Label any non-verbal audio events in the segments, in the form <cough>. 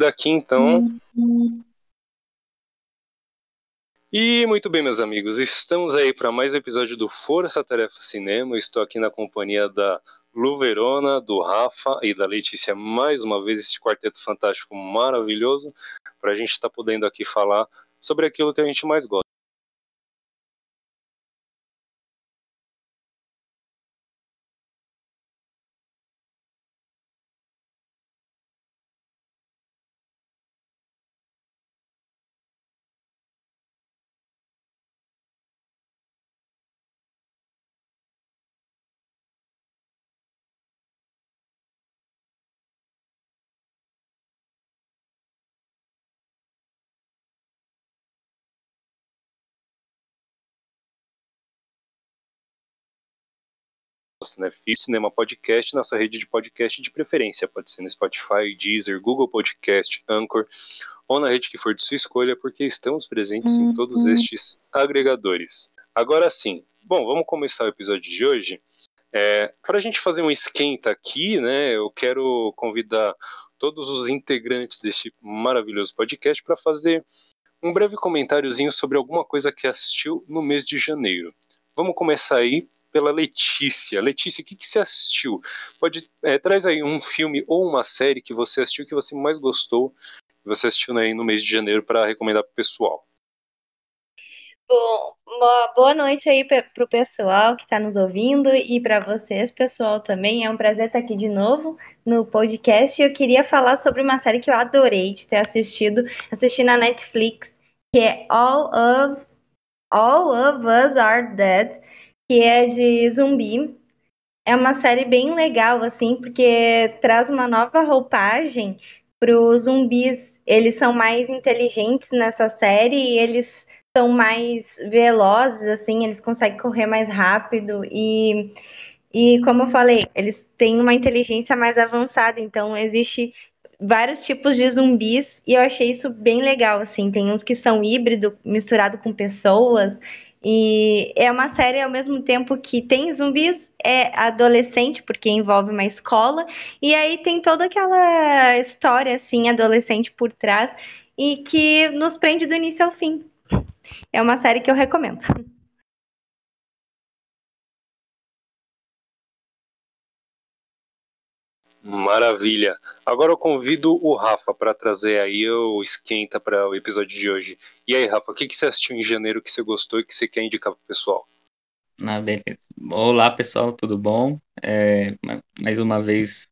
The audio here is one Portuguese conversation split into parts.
daqui, então. E muito bem, meus amigos, estamos aí para mais um episódio do Força Tarefa Cinema. Estou aqui na companhia da Lu Verona, do Rafa e da Letícia, mais uma vez, esse quarteto fantástico maravilhoso, para a gente estar tá podendo aqui falar sobre aquilo que a gente mais gosta. Né? Fiz Cinema Podcast na sua rede de podcast de preferência. Pode ser no Spotify, Deezer, Google Podcast, Anchor ou na rede que for de sua escolha, porque estamos presentes em todos uhum. estes agregadores. Agora sim, bom, vamos começar o episódio de hoje. É, Para a gente fazer um esquenta aqui, né? Eu quero convidar todos os integrantes deste maravilhoso podcast para fazer um breve comentáriozinho sobre alguma coisa que assistiu no mês de janeiro. Vamos começar aí pela Letícia. Letícia, o que, que você assistiu? Pode é, traz aí um filme ou uma série que você assistiu que você mais gostou, que você assistiu aí no mês de janeiro para recomendar para o pessoal. Bom, boa noite aí para o pessoal que está nos ouvindo e para vocês, pessoal, também. É um prazer estar aqui de novo no podcast. Eu queria falar sobre uma série que eu adorei de ter assistido, assisti na Netflix, que é All of All of Us Are Dead que é de zumbi. É uma série bem legal, assim, porque traz uma nova roupagem para os zumbis. Eles são mais inteligentes nessa série e eles são mais velozes, assim, eles conseguem correr mais rápido e, e como eu falei, eles têm uma inteligência mais avançada, então existe vários tipos de zumbis e eu achei isso bem legal, assim, tem uns que são híbrido misturado com pessoas e é uma série ao mesmo tempo que tem zumbis, é adolescente, porque envolve uma escola, e aí tem toda aquela história assim adolescente por trás e que nos prende do início ao fim. É uma série que eu recomendo. <laughs> Maravilha. Agora eu convido o Rafa para trazer aí o esquenta para o episódio de hoje. E aí, Rafa, o que, que você assistiu em janeiro que você gostou e que você quer indicar para o pessoal? Ah, beleza. Olá, pessoal, tudo bom? É, mais uma vez,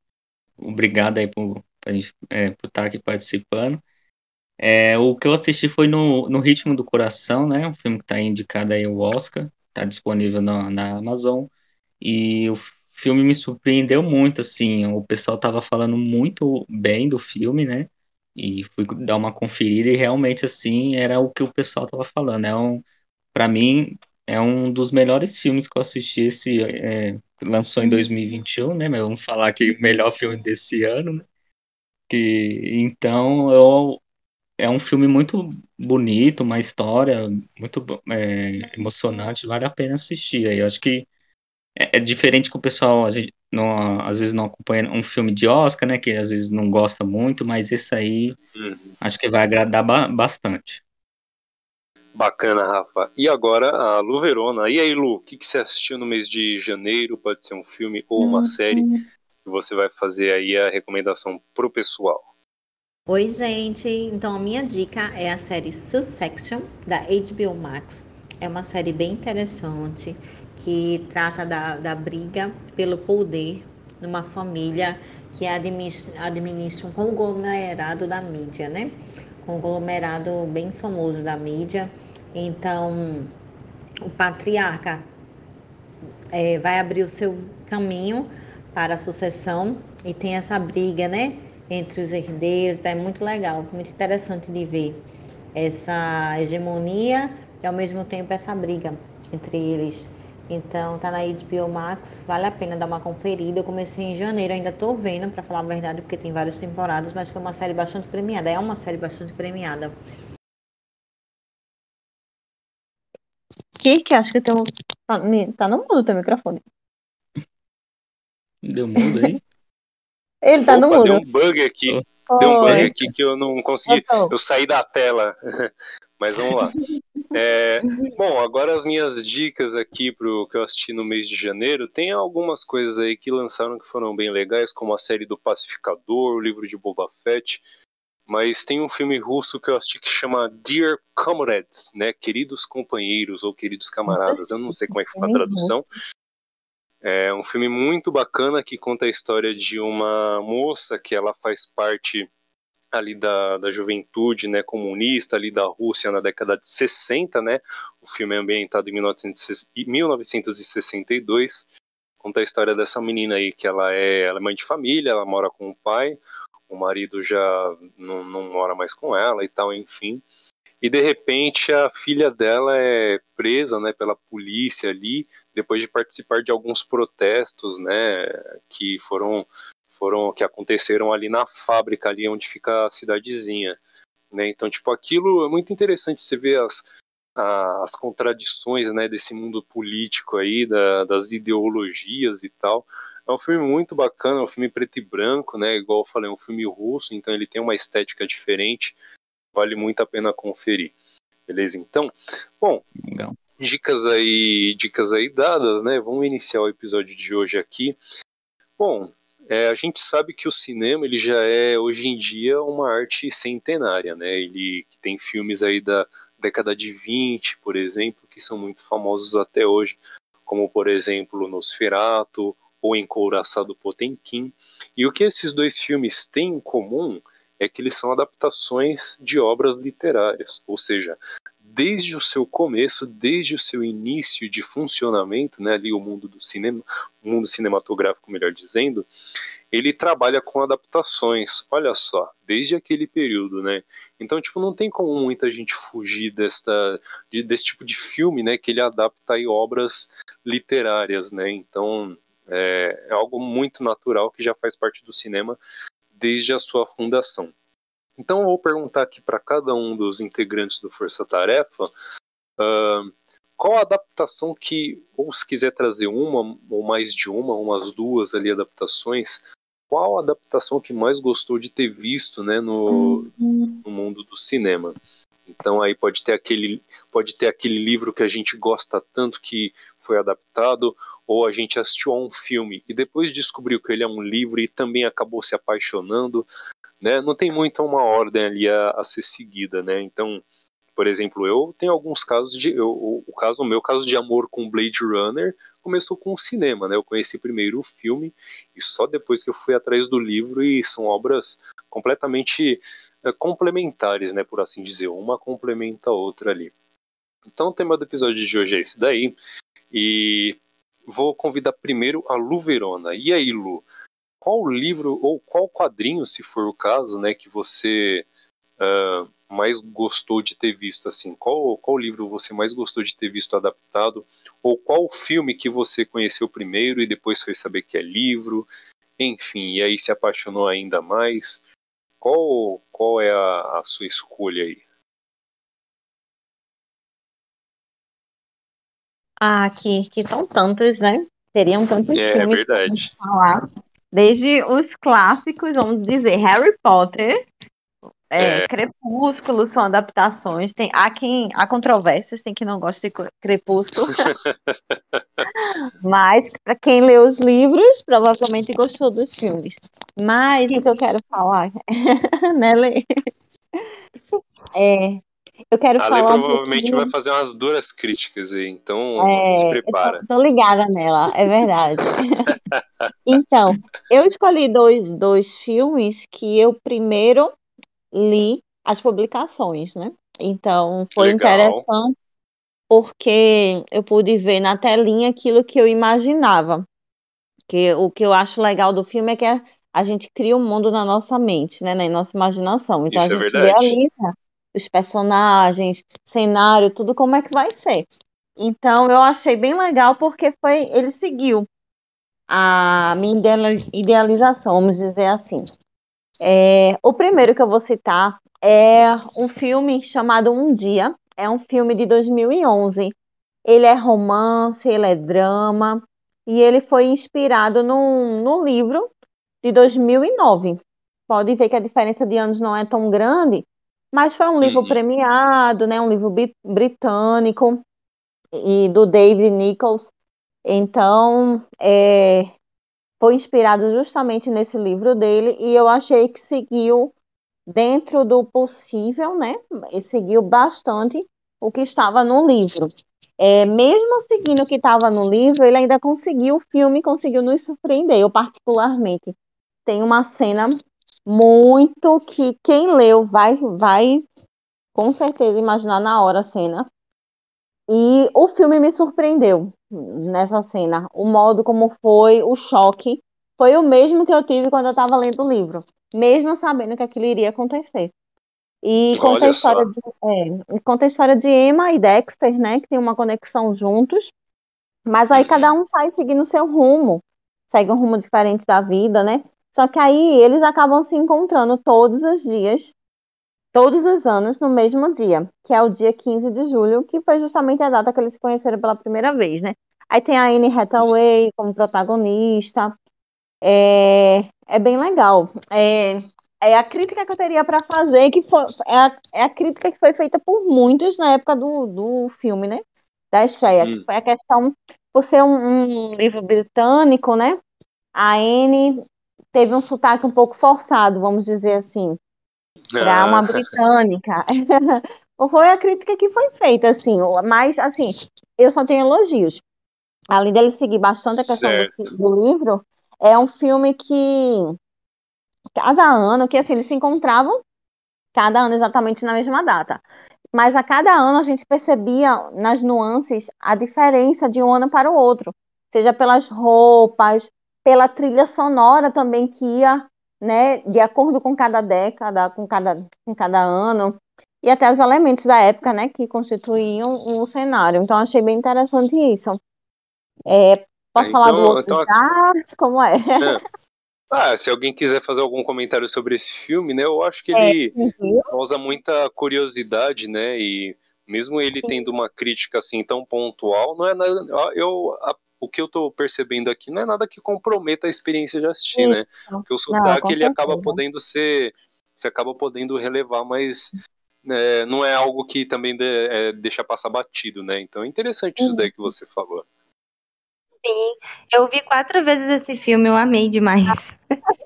obrigado aí por, gente, é, por estar aqui participando. É, o que eu assisti foi no, no Ritmo do Coração, né? Um filme que está indicado aí o Oscar, está disponível na, na Amazon. E o filme me surpreendeu muito, assim, o pessoal tava falando muito bem do filme, né? E fui dar uma conferida e realmente, assim, era o que o pessoal tava falando. É um, para mim, é um dos melhores filmes que eu assisti esse, é, lançou em 2021, né? Mas vamos falar que o melhor filme desse ano, né? Que, então, eu, é um filme muito bonito, uma história muito é, emocionante, vale a pena assistir. Eu acho que é, é diferente que o pessoal às vezes, não, às vezes não acompanha um filme de Oscar, né? Que às vezes não gosta muito, mas esse aí uhum. acho que vai agradar ba bastante. Bacana, Rafa. E agora a Lu Verona. E aí, Lu, o que, que você assistiu no mês de janeiro? Pode ser um filme ou uma uhum. série que você vai fazer aí a recomendação pro pessoal. Oi, gente. Então a minha dica é a série Succession da HBO Max. É uma série bem interessante que trata da, da briga pelo poder numa família que administra, um conglomerado da mídia, né? Conglomerado bem famoso da mídia. Então, o patriarca é, vai abrir o seu caminho para a sucessão e tem essa briga, né? Entre os herdeiros, é muito legal, muito interessante de ver essa hegemonia e ao mesmo tempo essa briga entre eles. Então tá na HBO Max, vale a pena dar uma conferida. Eu comecei em janeiro, ainda tô vendo, para falar a verdade, porque tem várias temporadas, mas foi uma série bastante premiada. É uma série bastante premiada. Que que acho que tem um... tá, tá no mudo teu microfone. Deu mudo aí? <laughs> Ele tá Opa, no mudo. Deu um bug aqui. Deu um bug aqui que eu não consegui. Eu, eu saí da tela. <laughs> Mas vamos lá. É, <laughs> bom, agora as minhas dicas aqui pro que eu assisti no mês de janeiro. Tem algumas coisas aí que lançaram que foram bem legais, como a série do Pacificador, o livro de Boba Fett. Mas tem um filme russo que eu assisti que chama Dear Comrades, né? Queridos companheiros ou queridos camaradas. Eu não sei como é que foi a tradução. É um filme muito bacana que conta a história de uma moça que ela faz parte ali da, da juventude né, comunista ali da Rússia na década de 60, né? O filme é ambientado em 1962. Conta a história dessa menina aí que ela é, ela é mãe de família, ela mora com o pai, o marido já não, não mora mais com ela e tal, enfim. E de repente a filha dela é presa, né, pela polícia ali, depois de participar de alguns protestos, né, que foram foram que aconteceram ali na fábrica ali onde fica a cidadezinha, né? Então, tipo, aquilo é muito interessante você ver as as contradições, né, desse mundo político aí, da, das ideologias e tal. É um filme muito bacana, é um filme preto e branco, né? Igual eu falei, é um filme russo, então ele tem uma estética diferente. Vale muito a pena conferir. Beleza? Então, bom, dicas aí, dicas aí dadas, né? Vamos iniciar o episódio de hoje aqui. Bom, é, a gente sabe que o cinema ele já é hoje em dia uma arte centenária, né? Ele tem filmes aí da década de 20, por exemplo, que são muito famosos até hoje, como por exemplo Nosferatu ou Encouraçado Potemkin. E o que esses dois filmes têm em comum é que eles são adaptações de obras literárias, ou seja, desde o seu começo, desde o seu início de funcionamento, né, ali o mundo do cinema, o mundo cinematográfico, melhor dizendo, ele trabalha com adaptações. Olha só, desde aquele período, né? Então, tipo, não tem como muita gente fugir desta, de, desse tipo de filme, né? Que ele adapta aí obras literárias, né? Então, é, é algo muito natural que já faz parte do cinema desde a sua fundação. Então eu vou perguntar aqui para cada um dos integrantes do Força Tarefa uh, qual a adaptação que, ou se quiser trazer uma ou mais de uma, umas duas ali adaptações, qual a adaptação que mais gostou de ter visto né, no, uhum. no mundo do cinema? Então aí pode ter aquele pode ter aquele livro que a gente gosta tanto que foi adaptado, ou a gente assistiu a um filme e depois descobriu que ele é um livro e também acabou se apaixonando né? Não tem muito uma ordem ali a, a ser seguida, né? Então, por exemplo, eu tenho alguns casos de, eu, o caso, o meu caso de amor com Blade Runner começou com o cinema, né? Eu conheci primeiro o filme e só depois que eu fui atrás do livro e são obras completamente é, complementares, né? Por assim dizer, uma complementa a outra ali. Então, o tema do episódio de hoje é esse daí e vou convidar primeiro a Lu Verona. E aí, Lu? Qual livro ou qual quadrinho, se for o caso, né, que você uh, mais gostou de ter visto assim? Qual qual livro você mais gostou de ter visto adaptado? Ou qual filme que você conheceu primeiro e depois foi saber que é livro? Enfim, e aí se apaixonou ainda mais? Qual qual é a, a sua escolha aí? Ah, que, que são tantos, né? Teriam tantos é, filmes é verdade. falar. Desde os clássicos, vamos dizer, Harry Potter, é, é. Crepúsculo são adaptações. Tem, há, quem, há controvérsias, tem quem não gosta de Crepúsculo. <laughs> Mas, para quem lê os livros, provavelmente gostou dos filmes. Mas o que eu quero falar, <laughs> né, Lê? É, eu quero a falar. Ale provavelmente um vai fazer umas duras críticas aí, então é, se prepara. Tô, tô, ligada nela, é verdade. <laughs> então, eu escolhi dois, dois filmes que eu primeiro li as publicações, né? Então, foi Legal. interessante porque eu pude ver na telinha aquilo que eu imaginava. Que o que eu acho legal do filme é que a, gente cria um mundo na nossa mente, né, na nossa imaginação. Então Isso a é gente é realiza os personagens, cenário, tudo como é que vai ser. Então eu achei bem legal porque foi ele seguiu a minha idealização, vamos dizer assim. É, o primeiro que eu vou citar é um filme chamado Um Dia. É um filme de 2011. Ele é romance, ele é drama e ele foi inspirado num, num livro de 2009 pode ver que a diferença de anos não é tão grande, mas foi um livro Uhum. premiado, né? Um livro britânico e do David Nichols. Então, é, foi inspirado justamente nesse livro dele e eu achei que seguiu dentro do possível, né? E seguiu bastante o que estava no livro. É, mesmo seguindo o que estava no livro, ele ainda conseguiu, o filme conseguiu nos surpreender. Eu, particularmente, tem uma cena muito que quem leu vai, vai com certeza imaginar na hora a cena. E o filme me surpreendeu nessa cena. O modo como foi, o choque, foi o mesmo que eu tive quando eu estava lendo o livro, mesmo sabendo que aquilo iria acontecer. E conta a história só. de, é, conta a história de Emma e Dexter, né, que tem uma conexão juntos, mas aí Uhum. cada um sai seguindo o seu rumo, segue um rumo diferente da vida, né? Só que aí eles acabam se encontrando todos os dias, todos os anos, no mesmo dia, que é o dia 15 de julho, que foi justamente a data que eles se conheceram pela primeira vez, né? Aí tem a Anne Hathaway como protagonista, é, é bem legal. É, é a crítica que eu teria para fazer, que foi, é, a, é a crítica que foi feita por muitos na época do, do filme, né? Da estreia, que Hum. foi a questão, por ser um, um livro britânico, né? A Anne teve um sotaque um pouco forçado, vamos dizer assim, para uma Ah, britânica. <laughs> Foi a crítica que foi feita, assim, mas, assim, eu só tenho elogios. Além dele seguir bastante a questão do, do livro, é um filme que cada ano, que assim, eles se encontravam cada ano exatamente na mesma data. Mas a cada ano a gente percebia nas nuances a diferença de um ano para o outro, seja pelas roupas, pela trilha sonora também que ia, né, de acordo com cada década, com cada, com cada ano, e até os elementos da época, né, que constituíam o cenário. Então achei bem interessante isso. É, posso É, falar do então- outro então- já? Como é? Ah, se alguém quiser fazer algum comentário sobre esse filme, né? Eu acho que É, ele Uhum. causa muita curiosidade, né? E mesmo ele Sim. tendo uma crítica assim tão pontual, não é nada. Eu, o que eu tô percebendo aqui não é nada que comprometa a experiência de assistir, Isso. né? Porque o sotaque com ele acaba podendo ser. Você acaba podendo relevar, mas né, não é algo que também de- é, deixa passar batido, né? Então é interessante isso daí que você falou. Sim, eu vi quatro vezes esse filme, eu amei demais.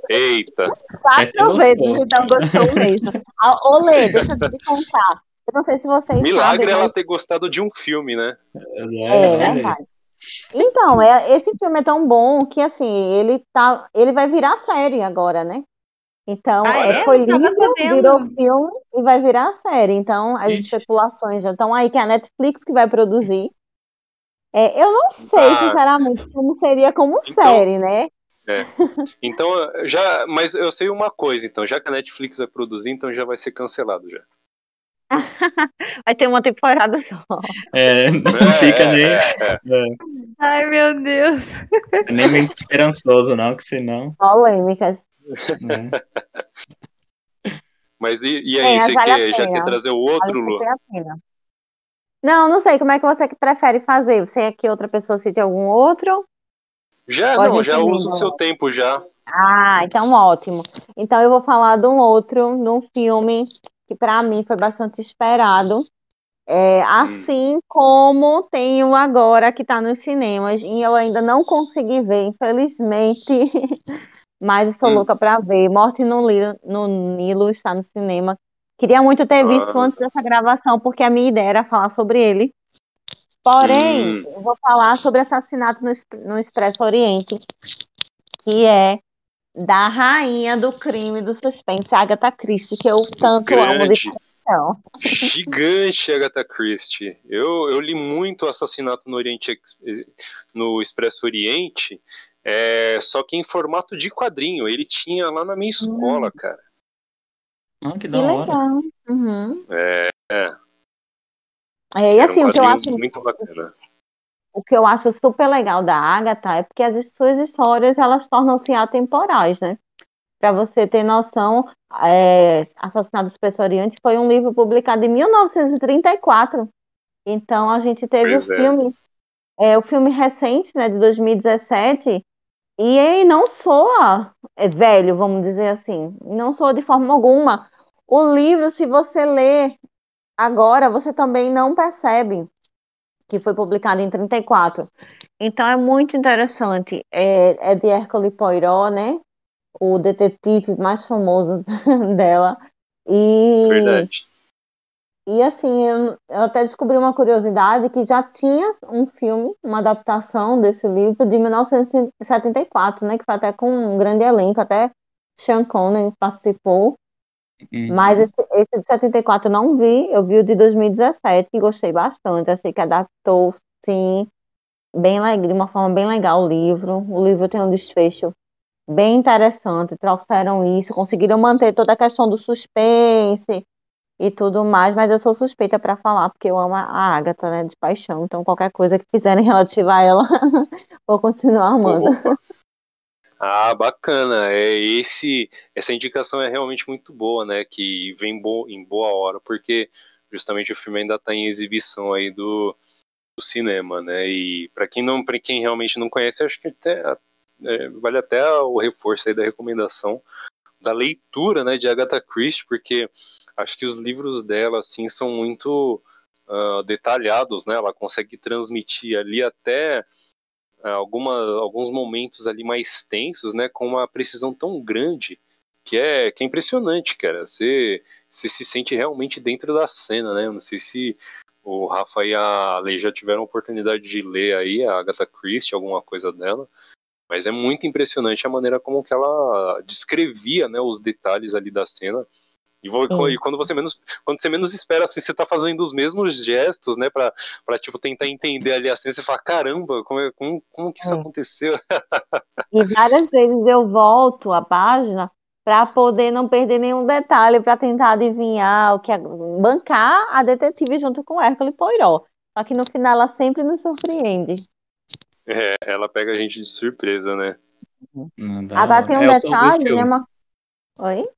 Eita! Quatro vezes, então gostou mesmo. Ah, Ô, Lê, deixa eu te contar. Eu não sei se vocês Milagre sabem, ela mas ter gostado de um filme, né? é aí. verdade. Então, é, esse filme é tão bom que, assim, ele tá, ele vai virar série agora, né? Então, Ah, é, é? foi livro, virou filme e vai virar série. Então, as Ixi. especulações já estão aí, que é a Netflix que vai produzir. É, eu não sei, Ah. sinceramente, como seria como Então- série, né? Então, já. Mas eu sei uma coisa, então, já que a Netflix vai produzir, então já vai ser cancelado já. <laughs> Vai ter uma temporada só. É, não É, fica é, nem, é, é. é, Ai, meu Deus. nem muito esperançoso, não, que senão. Polêmicas. Mas e, e É, aí, você vale quer, já quer trazer o outro, Vale Lu? Não, não sei. Como é que você prefere fazer? Você quer que outra pessoa cite algum outro? Já, Ou não, já usa o seu tempo já. Ah, então ótimo. Então eu vou falar de um outro, de um filme que para mim foi bastante esperado. É, assim como tem o agora que está nos cinemas e eu ainda não consegui ver, infelizmente, <laughs> mas estou Hum. louca para ver. Morte no Nilo, no Nilo está no cinema. Queria muito ter visto Ah. antes dessa gravação, porque a minha ideia era falar sobre ele. Porém, Hum. eu vou falar sobre assassinato no, no Expresso Oriente, que é da rainha do crime do suspense, Agatha Christie, que eu tanto amo de Grande, paixão. gigante Agatha Christie. Eu, eu li muito Assassinato no Oriente no Expresso Oriente, é, só que em formato de quadrinho. Ele tinha lá na minha escola, cara. Ah, que Que da hora. legal. Uhum. É, é. É, e assim, um o que eu acho muito bacana. O que eu acho super legal da Agatha é porque as suas histórias elas tornam-se atemporais, né? Para você ter noção, é, Assassinato do Expresso Oriente foi um livro publicado em 1934. Então a gente teve Pois o é. filme, é, o filme recente, né, de 2017, E não soa é velho, vamos dizer assim. Não soa de forma alguma. O livro, se você ler agora, você também não percebe que foi publicado em 34. Então é muito interessante. É, é de Hercule Poirot, né? O detetive mais famoso <laughs> dela. E, Verdade. E assim, eu, eu até descobri uma curiosidade que já tinha um filme, uma adaptação desse livro de 1974, né? Que foi até com um grande elenco, até Sean Connery participou. Uhum. Mas esse, esse, de 74 eu não vi, eu vi o de 2017 e gostei bastante. Achei que adaptou, sim, bem de uma forma bem legal o livro. O livro tem um desfecho bem interessante, trouxeram isso, conseguiram manter toda a questão do suspense e tudo mais, mas eu sou suspeita para falar, porque eu amo a Agatha, né, de paixão, então qualquer coisa que fizerem <laughs> relativa a ela, <laughs> vou continuar amando. Opa. <laughs> Ah, bacana. É esse essa indicação é realmente muito boa, né? Que vem bo em boa hora, porque justamente o filme ainda está em exibição aí do, do cinema, né? E para quem não, para quem realmente não conhece, acho que até é, vale até o reforço aí da recomendação da leitura, né, de Agatha Christie, porque acho que os livros dela assim são muito uh, detalhados, né? Ela consegue transmitir ali até alguma, alguns momentos ali mais tensos, né, com uma precisão tão grande que é, que é impressionante, cara. Você, você se sente realmente dentro da cena, né? Eu não sei se o Rafa e a Lei já tiveram a oportunidade de ler aí a Agatha Christie, alguma coisa dela, mas é muito impressionante a maneira como que ela descrevia, né, os detalhes ali da cena. E, e, quando você menos quando você menos espera assim você tá fazendo os mesmos gestos né para tipo tentar entender ali a cena você fala caramba como é, como, como que isso é. aconteceu? <laughs> E várias vezes eu volto a página para poder não perder nenhum detalhe para tentar adivinhar o que é, bancar a detetive junto com Hércules Poirot. Só que no final ela sempre nos surpreende. É ela pega a gente de surpresa né? Agora tem um é, detalhe né uma... oi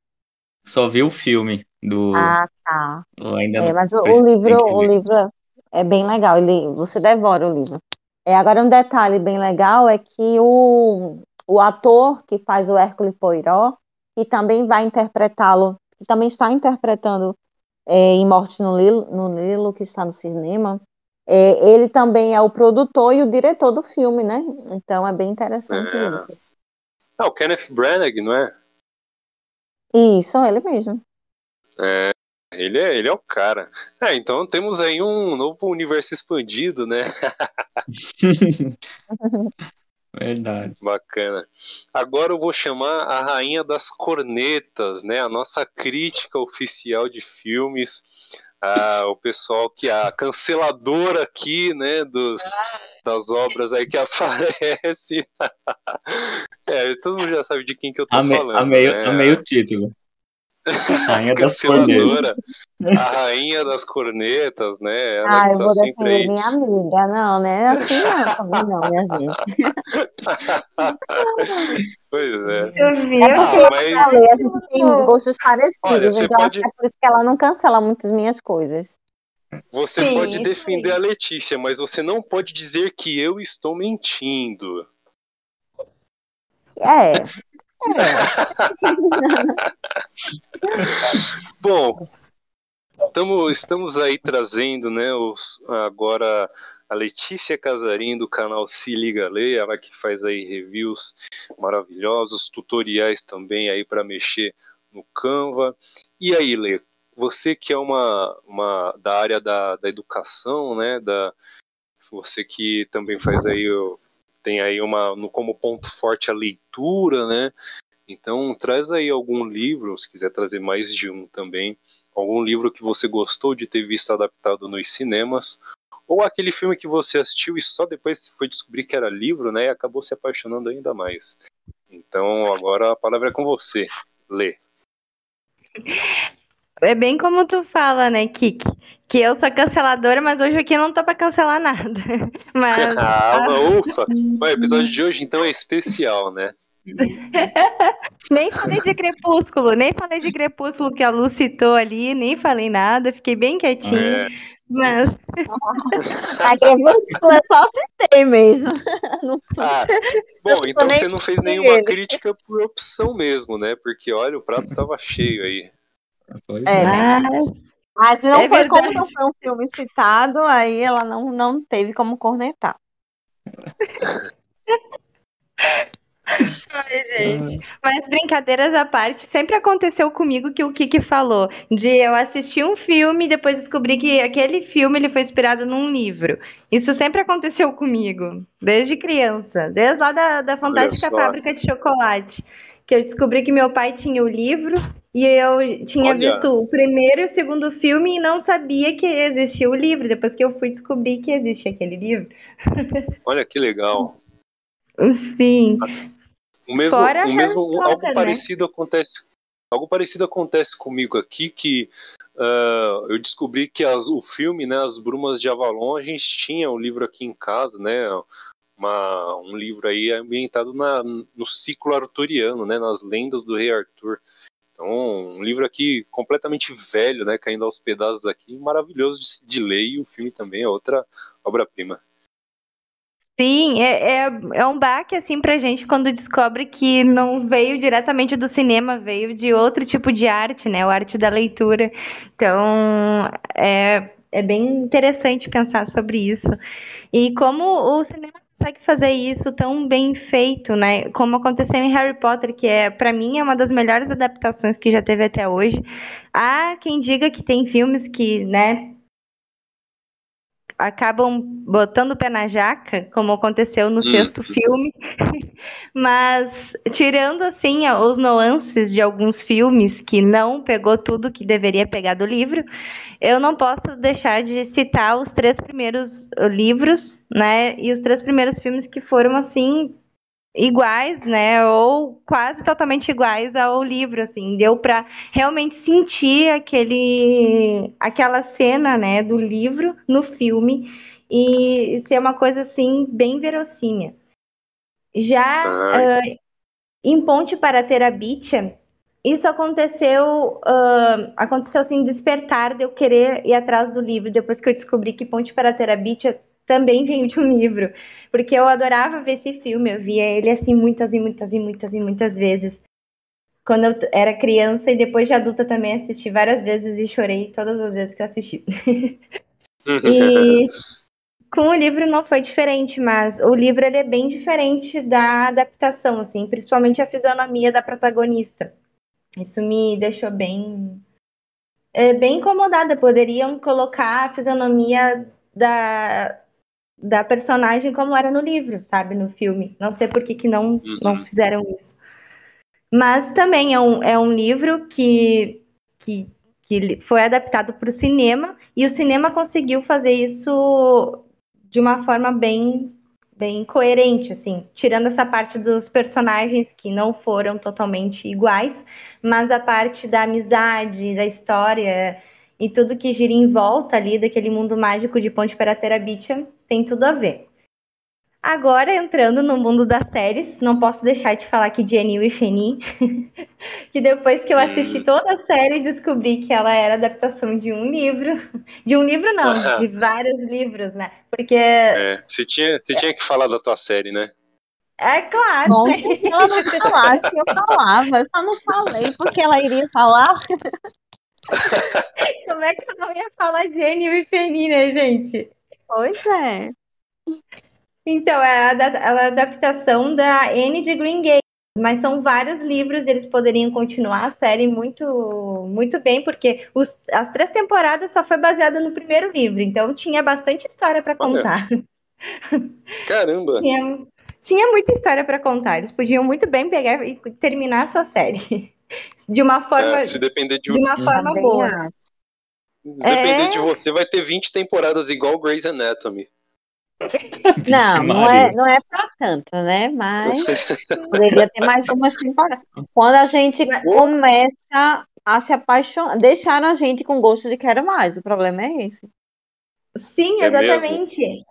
só vi o filme do. Ah, tá. Ainda é, mas o, o livro, o livro é bem legal. Ele, você devora o livro. É, agora um detalhe bem legal é que o, o ator que faz o Hércules Poirot e também vai interpretá-lo, que também está interpretando é, em Morte no Lilo, no Lilo, que está no cinema, é, ele também é o produtor e o diretor do filme, né? Então é bem interessante é. isso. Ah, o Kenneth Branagh, não é? Isso, ele mesmo. É, ele é, ele é o cara. É, então temos aí um novo universo expandido, né? <laughs> Verdade. Bacana. Agora eu vou chamar a rainha das cornetas, né? A nossa crítica oficial de filmes. Ah, o pessoal que a canceladora aqui, né, dos, das obras aí que <laughs> aparece. é, todo mundo já sabe de quem que eu tô amei, falando. Amei, né? amei o título. Rainha <laughs> das cornetas. A rainha das cornetas, né? Ela ah, eu tá vou defender aí... minha amiga, não, né? Assim não, também não, minha gente. <laughs> pois é. Eu vi, é ah, mas... a gente tem gostos parecidos, Olha, então pode... é por isso que ela não cancela muitas minhas coisas. Você sim, pode defender sim. a Letícia, mas você não pode dizer que eu estou mentindo. É. é. <laughs> Bom, tamo, estamos aí trazendo, né, os, agora a Letícia Casarim do canal Se Liga Lê, ela que faz aí reviews maravilhosos, tutoriais também aí para mexer no Canva. E aí, Lê, você que é uma, uma da área da, da educação, né, da, você que também faz aí, tem aí uma, como ponto forte a leitura, né, então traz aí algum livro, se quiser trazer mais de um também, algum livro que você gostou de ter visto adaptado nos cinemas, ou aquele filme que você assistiu e só depois foi descobrir que era livro, né, e acabou se apaixonando ainda mais. Então agora a palavra é com você, Lê. É bem como tu fala, né, Kiki? Que eu sou canceladora, mas hoje aqui não tô pra cancelar nada. <laughs> Mas... <laughs> ah, ufa! O episódio de hoje então é especial, né? <laughs> nem falei de Crepúsculo, nem falei de Crepúsculo que a Lu citou ali, nem falei nada, fiquei bem quietinho. É. Mas. A Crepúsculo é só citei mesmo. Ah, bom, então você não fez nenhuma crítica por opção mesmo, né? Porque olha, o prato estava cheio aí. Pois É, Mas. Mas não É foi como verdade. não foi um filme citado, aí ela não, não teve como cornetar. Ai, gente. Mas brincadeiras à parte, sempre aconteceu comigo que o Kiki falou, de eu assistir um filme e depois descobrir que aquele filme ele foi inspirado num livro. Isso sempre aconteceu comigo, desde criança, desde lá da, da Fantástica. Fábrica de Chocolate, que eu descobri que meu pai tinha o livro e eu tinha Olha. visto o primeiro e o segundo filme e não sabia que existia o livro, depois que eu fui descobrir que existe aquele livro. <laughs> Olha que legal. Sim. O mesmo, Fora o mesmo Potter, algo né? parecido acontece, algo parecido acontece comigo aqui que ah, eu descobri que as- o filme, né, As Brumas de Avalon, a gente tinha o livro aqui em casa, né, uma- um livro aí ambientado na- no ciclo arturiano, né, nas lendas do rei Arthur. Então, um livro aqui completamente velho, né, caindo aos pedaços aqui, maravilhoso de, de ler e o filme também é outra obra-prima. Sim, é, é, é um baque assim pra gente quando descobre que não veio diretamente do cinema, veio de outro tipo de arte, né? O arte da leitura. Então é, é bem interessante pensar sobre isso. E como o cinema consegue fazer isso tão bem feito, né? Como aconteceu em Harry Potter, que é, para mim, é uma das melhores adaptações que já teve até hoje. Há quem diga que tem filmes que, né, acabam botando o pé na jaca, como aconteceu no sexto filme. <laughs> Mas tirando assim os nuances de alguns filmes que não pegou tudo que deveria pegar do livro, eu não posso deixar de citar os três primeiros uh, livros, né? E os três primeiros filmes que foram assim iguais, né? Ou quase totalmente iguais ao livro, assim, deu para realmente sentir aquele aquela cena, né, do livro no filme e ser uma coisa assim bem verossímil. Já ah, em Ponte para Terabitia, isso aconteceu, ah, aconteceu assim, despertar de eu querer ir atrás do livro, depois que eu descobri que Ponte para Terabitia também veio de um livro, porque eu adorava ver esse filme, eu via ele assim muitas e muitas e muitas e muitas vezes. Quando eu era criança e depois de adulta também assisti várias vezes e chorei todas as vezes que eu assisti. E <laughs> com o livro não foi diferente, mas o livro ele é bem diferente da adaptação, assim, principalmente a fisionomia da protagonista. Isso me deixou bem, é, bem incomodada. Poderiam colocar a fisionomia da, da personagem como era no livro, sabe, no filme. Não sei por que, que não, Uhum. não fizeram isso. Mas também é um, é um livro que, que, que foi adaptado para o cinema e o cinema conseguiu fazer isso de uma forma bem, bem coerente, assim, tirando essa parte dos personagens que não foram totalmente iguais, mas a parte da amizade, da história e tudo que gira em volta ali daquele mundo mágico de Ponte para Terabitia tem tudo a ver. Agora, entrando no mundo das séries, não posso deixar de falar aqui de Annie e Feni, <laughs> que depois que eu assisti toda a série, descobri que ela era adaptação de um livro. <laughs> De um livro, não, de vários livros, né? Porque, É, você tinha, você tinha que falar da tua série, né? é claro, Bom, se ela não falasse, eu falava. Eu só não falei porque ela iria falar. <laughs> como é que eu não ia falar de Annie e Feni, né, gente? Pois é. Então, é a, a adaptação da Anne de Green Gables, mas são vários livros, eles poderiam continuar a série muito, muito bem, porque os- as três temporadas só foi baseada no primeiro livro, então tinha bastante história para Olha. contar. Caramba! <laughs> Tinha, tinha muita história para contar, eles podiam muito bem pegar e terminar essa série <laughs> de uma forma, É, se depender de, de uma forma boa. acho. Se depender É. de você, vai ter 20 temporadas igual Grey's Anatomy. <laughs> Não, não é, não é pra tanto, né? Mas <laughs> poderia ter mais umas temporadas. Quando a gente começa a se apaixonar, deixar a gente com gosto de quero mais. O problema é esse. Sim, É exatamente.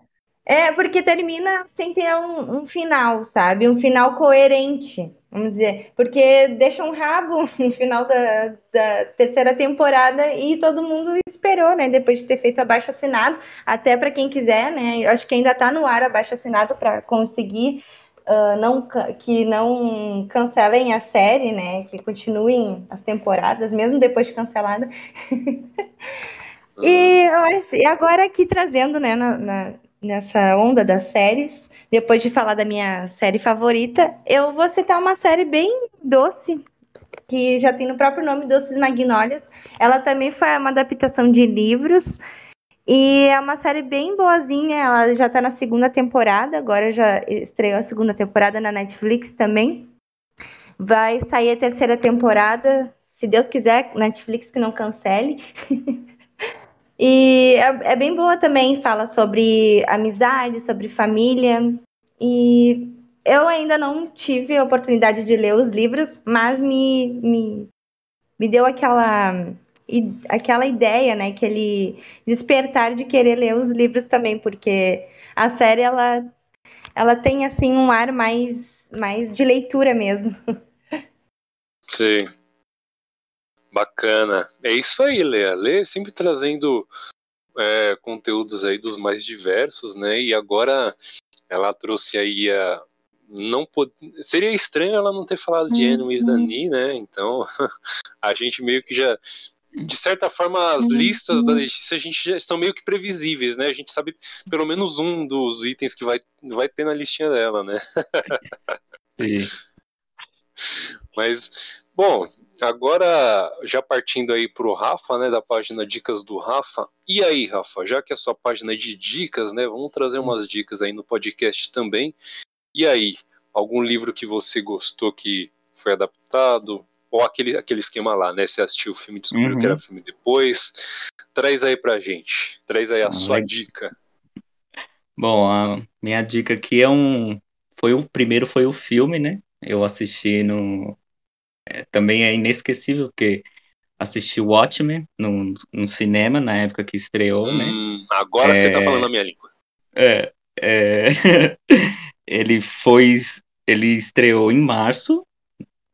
É, porque termina sem ter um, um final, sabe? Um final coerente. Vamos dizer, porque deixa um rabo <laughs> no final da, da, terceira temporada e todo mundo esperou, né? Depois de ter feito abaixo assinado, até para quem quiser, né? Acho que ainda está no ar abaixo assinado para conseguir uh, não, que não cancelem a série, né? Que continuem as temporadas, mesmo depois de cancelada. <laughs> e e agora aqui trazendo, né, na, na, nessa onda das séries, depois de falar da minha série favorita, eu vou citar uma série bem doce, que já tem no próprio nome Doces Magnólias. Ela também foi uma adaptação de livros. E é uma série bem boazinha, ela já tá na segunda temporada, agora já estreou a segunda temporada na Netflix também. Vai sair a terceira temporada, se Deus quiser, Netflix que não cancele. <laughs> e é, é, bem boa também, fala sobre amizade, sobre família. E eu ainda não tive a oportunidade de ler os livros, mas me, me, me deu aquela aquela ideia, né, aquele despertar de querer ler os livros também, porque a série ela ela tem assim um ar mais mais de leitura mesmo. Sim. Bacana. É isso aí, Lea. Lê sempre trazendo é, conteúdos aí dos mais diversos, né? E agora ela trouxe aí a não pod... seria estranho ela não ter falado de Anne with Annie, né? Então <laughs> a gente meio que já de certa forma, as listas da Letícia a gente já são meio que previsíveis, né? A gente sabe pelo menos um dos itens que vai, vai ter na listinha dela, né? Sim. <laughs> Mas, bom, agora já partindo aí pro Rafa, né, da página Dicas do Rafa. E aí, Rafa, já que a sua página é de dicas, né, vamos trazer umas dicas aí no podcast também. E aí, algum livro que você gostou que foi adaptado, ou aquele, aquele esquema lá, né? Você assistiu o filme e descobriu uhum. que era uhum. filme depois. Traz aí pra gente. Traz aí a ah, sua dica. Bom, a minha dica aqui é um. Foi o primeiro foi o filme, né? Eu assisti no. É, também é inesquecível, porque assisti Watchmen no, no cinema na época que estreou, né? hum, né? Agora é... você tá falando a minha língua. É. é... <laughs> ele foi. Ele estreou em março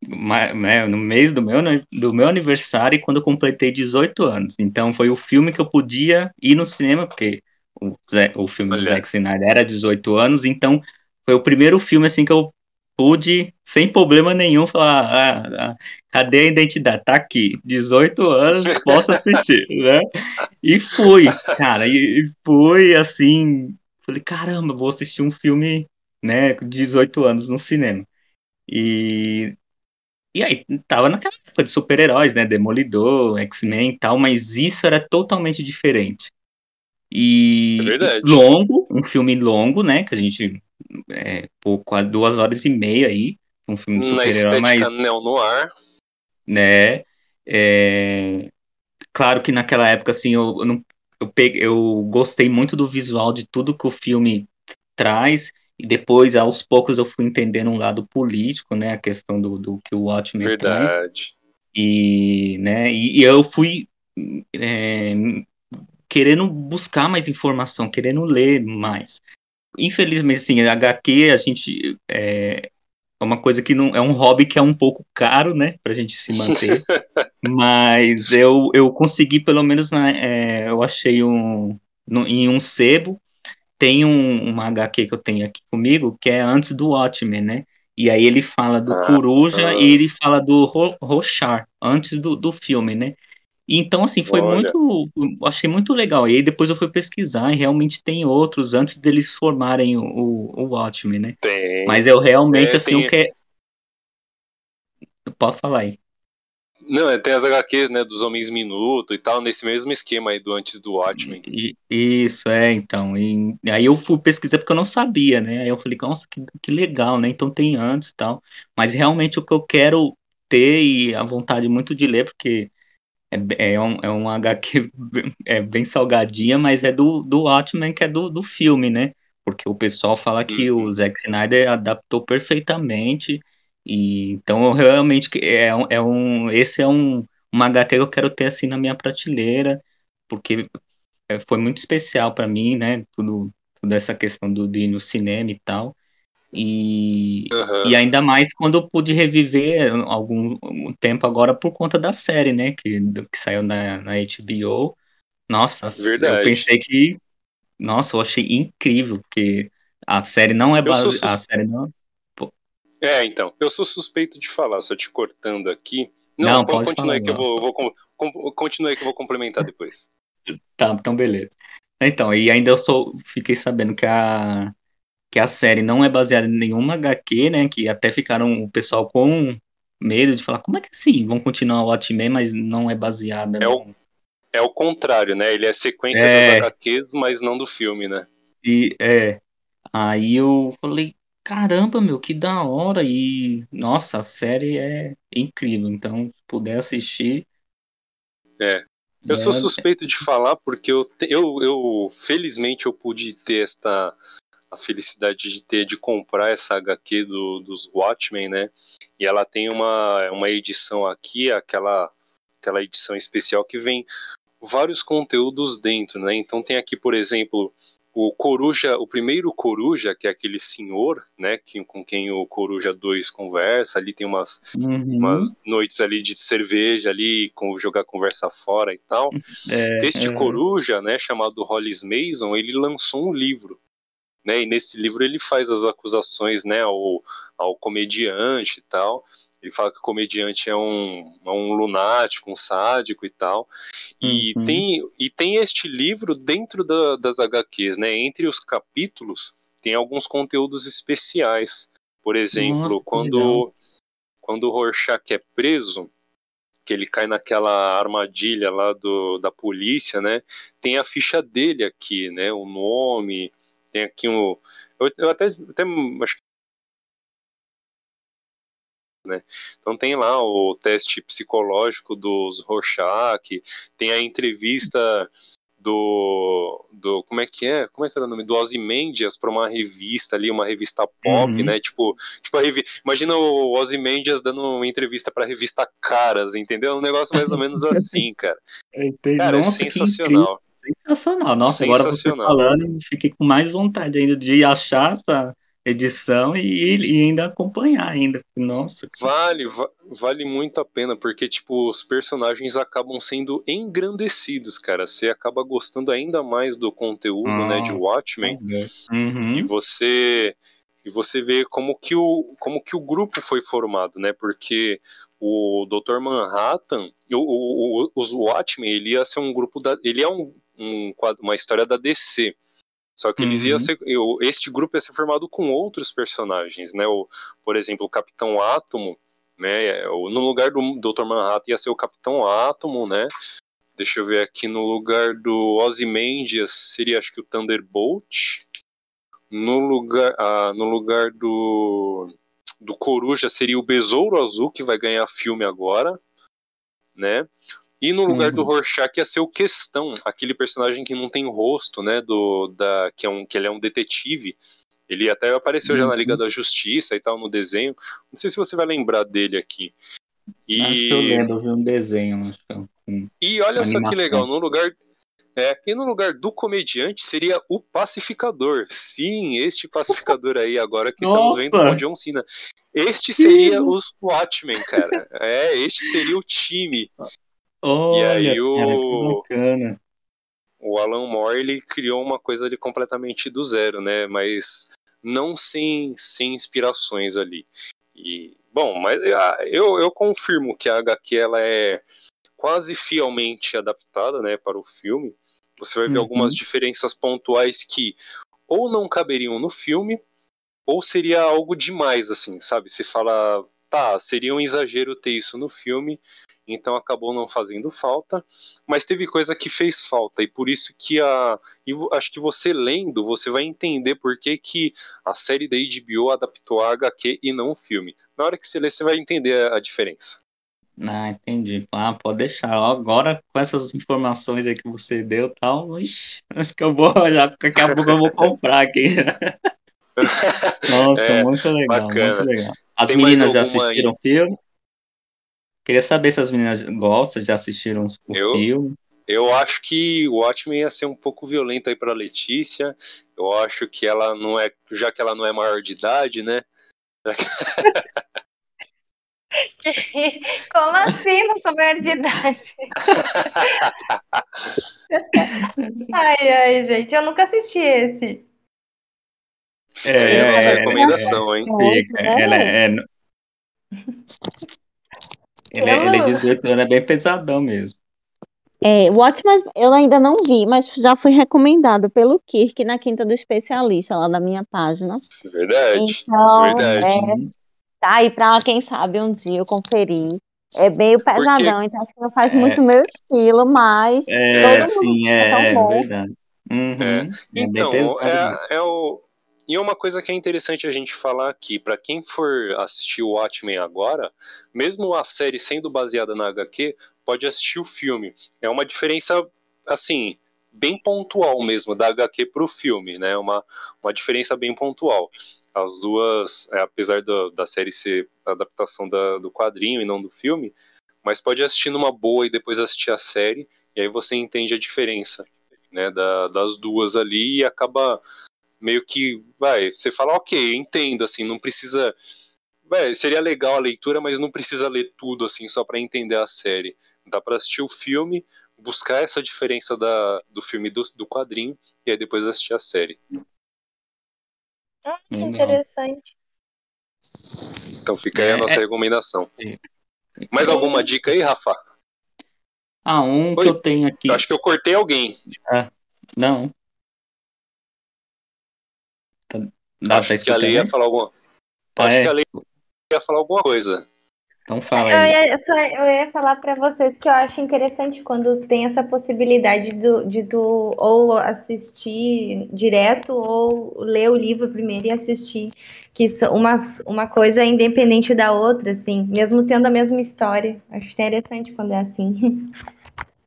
né, no mês do meu, do meu aniversário, quando eu completei 18 anos. Então foi o filme que eu podia ir no cinema, porque o, o filme Olha. do Zack Snyder era 18 anos, então foi o primeiro filme assim que eu pude, sem problema nenhum, falar, ah, ah, cadê a identidade? Tá aqui, 18 anos, posso assistir, <laughs> né? E fui, cara, e fui assim, falei, caramba, vou assistir um filme, né, 18 anos no cinema. E e aí, tava naquela época de super-heróis, né? Demolidor, X-Men e tal, mas isso era totalmente diferente. E é longo, um filme longo, né? Que a gente. É, pouco, duas horas e meia aí. Um filme de super-herói, mas. Neo-noir. Né? É, claro que naquela época, assim, eu, eu, não, eu, peguei, eu gostei muito do visual de tudo que o filme traz e depois, aos poucos, eu fui entendendo um lado político, né? A questão do, do que o Watchmen Verdade. Traz. E, né, e, e eu fui é, querendo buscar mais informação, querendo ler mais. Infelizmente, assim, HQ, a gente... É, é uma coisa que não é um hobby que é um pouco caro, né, pra gente se manter. <laughs> mas eu, eu consegui, pelo menos, na, é, eu achei um, no, em um sebo, tem um, uma HQ que eu tenho aqui comigo, que é antes do Watchmen, né? E aí ele fala do ah, Coruja ah. e ele fala do Ro Rochar, antes do, do filme, né? Então, assim, foi Olha. muito. Achei muito legal. E aí depois eu fui pesquisar e realmente tem outros antes deles formarem o, o, o Watchmen, né? Tem. Mas eu realmente, é, assim, tem... o que é. Pode falar aí. Não, é, tem as HQs, né, dos Homens Minuto e tal, nesse mesmo esquema aí do antes do Watchmen. E, isso, é, então. E, aí eu fui pesquisar porque eu não sabia, né? Aí eu falei, nossa, que, que legal, né? Então tem antes e tal. Mas realmente o que eu quero ter e a vontade muito de ler, porque é, é, um, é um HQ é bem salgadinha, mas é do, do Watchmen, que é do, do filme, né? Porque o pessoal fala que uhum. o Zack Snyder adaptou perfeitamente e, então, realmente, é, é um, esse é um, uma HQ que eu quero ter assim na minha prateleira, porque é, foi muito especial para mim, né? Tudo, toda essa questão do, de ir no cinema e tal. E, uhum. e ainda mais quando eu pude reviver algum tempo agora por conta da série, né? Que, que saiu na, na HBO. Nossa, Verdade. eu pensei que. Nossa, eu achei incrível, porque a série não é base... sus... A série não. É, então. Eu sou suspeito de falar, só te cortando aqui. Não, não pode continuar aí que eu vou, vou com, continue aí que eu vou complementar depois. <laughs> tá, então beleza. Então, e ainda eu sou, fiquei sabendo que a que a série não é baseada em nenhuma HQ, né? Que até ficaram o pessoal com medo de falar, como é que assim? Vão continuar o Watchmen, mas não é baseada. É o, é o contrário, né? Ele é sequência é... das HQs, mas não do filme, né? E é. Aí eu falei, caramba, meu, que da hora. E nossa, a série é incrível. Então, se puder assistir. É. Eu é... sou suspeito de falar porque eu, eu, eu felizmente eu pude ter esta a felicidade de ter de comprar essa HQ do, dos Watchmen, né? E ela tem uma, uma edição aqui, aquela, aquela edição especial que vem vários conteúdos dentro, né? Então tem aqui, por exemplo, o Coruja, o primeiro Coruja, que é aquele senhor, né, que, com quem o Coruja 2 conversa, ali tem umas, uhum. umas noites ali de cerveja ali, com jogar conversa fora e tal. É, este é. Coruja, né, chamado Hollis Mason, ele lançou um livro né? E nesse livro ele faz as acusações, né, ao, ao comediante e tal. Ele fala que o comediante é um, é um lunático, um sádico e tal. E, uhum. tem, e tem este livro dentro da, das HQs, né? Entre os capítulos tem alguns conteúdos especiais. Por exemplo, Nossa, quando, quando o Rorschach é preso, que ele cai naquela armadilha lá do, da polícia, né? Tem a ficha dele aqui, né? O nome, tem aqui um. Eu, eu até, até acho que. Né? Então tem lá o teste psicológico dos Rorschach, tem a entrevista do, do como é que é? Como é que era o nome? Do Ozymandias para uma revista ali, uma revista pop, uhum. né? Tipo, tipo a revi... imagina o Ozymandias dando uma entrevista para a revista Caras, entendeu? Um negócio mais ou menos <laughs> assim, cara. Cara, é Nossa, é sensacional. Sensacional. Nossa, agora você falando, fiquei com mais vontade ainda de achar essa edição e, e ainda acompanhar ainda. Nossa. Vale, va vale muito a pena, porque, tipo, os personagens acabam sendo engrandecidos, cara. Você acaba gostando ainda mais do conteúdo, ah, né, de Watchmen. Uhum. E você e você vê como que o como que o grupo foi formado, né? Porque o Dr. Manhattan, o, o, o, os Watchmen, ele ia ser um grupo da, ele é um um, uma história da DC. Só que eles uhum. iam ser, eu, este grupo ia ser formado com outros personagens, né? O, por exemplo, o Capitão Átomo, né? No lugar do Dr. Manhattan ia ser o Capitão Átomo, né? Deixa eu ver aqui no lugar do Ozymandias seria acho que o Thunderbolt. No lugar, ah, no lugar do do Coruja seria o Besouro Azul que vai ganhar filme agora, né? E no lugar uhum. do Rorschach ia ser o Questão, aquele personagem que não tem rosto, né, do, da, que, é um, que ele é um detetive. Ele até apareceu uhum. já na Liga uhum. da Justiça e tal, no desenho. Não sei se você vai lembrar dele aqui. E... Acho que eu lembro, eu vi um desenho. e olha só que legal, no lugar... É, e no lugar do comediante seria o pacificador. Sim, este pacificador aí, agora que estamos vendo com o John Cena. Este seria os Watchmen, cara. É, este seria o time. Olha, e aí o, cara, o Alan Moore ele criou uma coisa ali completamente do zero, né? Mas não sem, sem inspirações ali. E bom, mas ah, eu, eu confirmo que a HQ ela é quase fielmente adaptada, né, para o filme. Você vai ver uhum. algumas diferenças pontuais que ou não caberiam no filme ou seria algo demais assim, sabe? Se fala, tá, seria um exagero ter isso no filme, então acabou não fazendo falta, mas teve coisa que fez falta, e por isso que a. Acho que você lendo, você vai entender por que, que a série da HBO adaptou a HQ e não o filme. Na hora que você ler, você vai entender a diferença. Ah, entendi. Ah, pode deixar. Agora, com essas informações aí que você deu tal, ixi, acho que eu vou, <laughs> já daqui a pouco eu vou comprar aqui. <laughs> Nossa, <laughs> é, muito legal, bacana. muito legal. As Tem meninas já assistiram o filme? Queria saber se as meninas gostam, já assistiram o eu, filme. Eu acho que o Watchmen ia ser um pouco violento aí pra Letícia. Eu acho que ela não é. Já que ela não é maior de idade, né? <laughs> Como assim? Não sou maior de idade. <laughs> ai, ai, gente, eu nunca assisti esse. Aí a nossa recomendação, hein? Fica, ela é, é- ele, é- ele é 18 anos, é bem pesadão mesmo. É, o Watchmen eu ainda não vi, mas já foi recomendado pelo Kirk na Quinta do Especialista, lá na minha página. Verdade. Então, verdade. é, tá aí pra quem sabe um dia eu conferir. É meio pesadão, então acho que não faz É. muito meu estilo, mas É, todo mundo sim, é, tão bom. verdade. Uhum, é. bem Então, é, é o. E uma coisa que é interessante a gente falar aqui, pra quem for assistir o Watchmen agora, mesmo a série sendo baseada na HQ, pode assistir o filme. É uma diferença, assim, bem pontual mesmo, da HQ pro filme, né? Uma, uma diferença bem pontual. As duas, é, apesar da, da série ser adaptação da- do quadrinho e não do filme, mas pode assistir numa boa e depois assistir a série, e aí você entende a diferença, né, da- das duas ali e acaba meio que, vai, você fala, ok, entendo, assim, não precisa, vai, seria legal a leitura, mas não precisa ler tudo, assim, só pra entender a série. Dá pra assistir o filme, buscar essa diferença da, do filme e do, do quadrinho, e aí depois assistir a série. Ah, que interessante. Então fica aí a É, nossa é. recomendação. Mais alguma dica aí, Rafa? Ah, um Oi. que eu tenho aqui. Eu acho que eu cortei alguém. Não. Tá, dá acho que a Lei ia falar alguma. Ah, acho é? que a Lei ia falar alguma coisa. Então fala Eu aí. ia, só- eu ia falar para vocês que eu acho interessante quando tem essa possibilidade do, de tu ou assistir direto ou ler o livro primeiro e assistir, que são umas, uma coisa independente da outra, assim, mesmo tendo a mesma história. Acho interessante quando é assim. <laughs>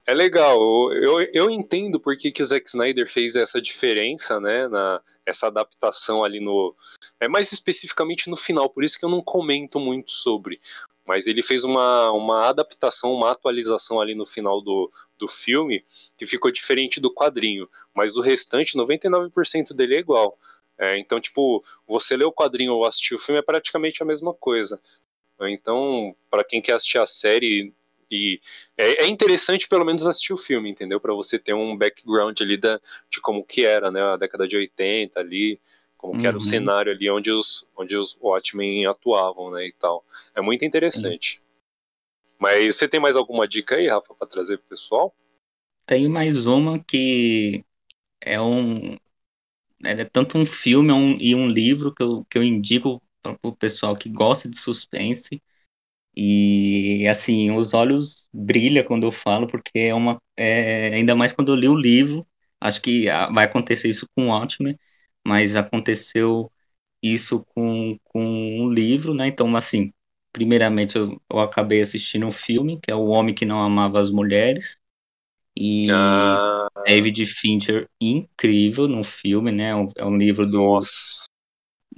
É legal, eu, eu, entendo por que, o Zack Snyder fez essa diferença, né, na, essa adaptação ali no, é mais especificamente no final, por isso que eu não comento muito sobre, mas ele fez uma, uma adaptação, uma atualização ali no final do, do filme, que ficou diferente do quadrinho, mas o restante, 99% dele é igual, É, então, tipo, você ler o quadrinho ou assistir o filme é praticamente a mesma coisa, então, para quem quer assistir a série e é, é interessante pelo menos assistir o filme, entendeu? Para você ter um background ali da, de como que era, né? A década de 80 ali, como que era o Uhum. cenário ali onde os, onde os Watchmen atuavam, né? E tal. É muito interessante. Mas você tem mais alguma dica aí, Rafa, para trazer pro pessoal? Tenho mais uma que é um. É tanto um filme um- e um livro que eu, que eu indico para o pessoal que gosta de suspense. E assim, os olhos brilham quando eu falo, porque é uma. é, ainda mais quando eu li o livro. Acho que ah, vai acontecer isso com o Watchmen, mas aconteceu isso com, com o livro, né? Então, assim, primeiramente eu, eu acabei assistindo um filme, que é O Homem que Não Amava as Mulheres. E Ah, David Fincher, incrível no filme, né? É um, é um livro do nossa.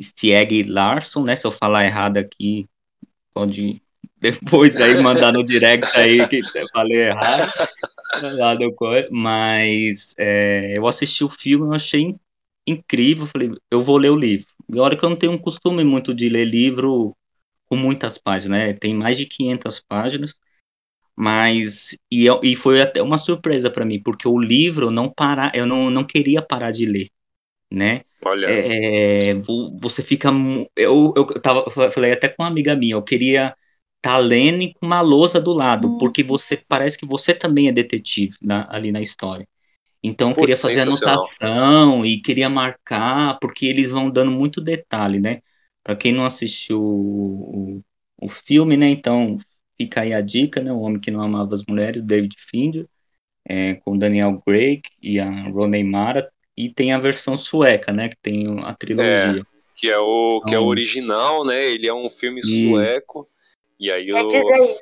Stieg Larsson, né? Se eu falar errado aqui, pode depois aí mandar no direct aí que eu falei errado. Lá do Mas é, eu assisti o filme, eu achei in- incrível. Falei, eu vou ler o livro. E olha que eu não tenho um costume muito de ler livro com muitas páginas, né? Tem mais de 500 páginas. Mas e, eu- e foi até uma surpresa para mim, porque o livro não para, eu não, não queria parar de ler, né? Olha, É, vo- você fica. Eu, eu tava, eu falei até com uma amiga minha, eu queria estar lendo e com uma lousa do lado, Hum. porque você parece que você também é detetive na- ali na história. Então eu Putz, queria fazer anotação e queria marcar, porque eles vão dando muito detalhe, né? Para quem não assistiu o, o, o filme, né? Então fica aí a dica, né? O Homem que Não Amava as Mulheres, David Fincher, é, com Daniel Craig e a Rooney Mara. E tem a versão sueca, né? Que tem a trilogia. que é o que é o São- original, né? Ele é um filme Isso. sueco. E aí Eu ia o dizer isso.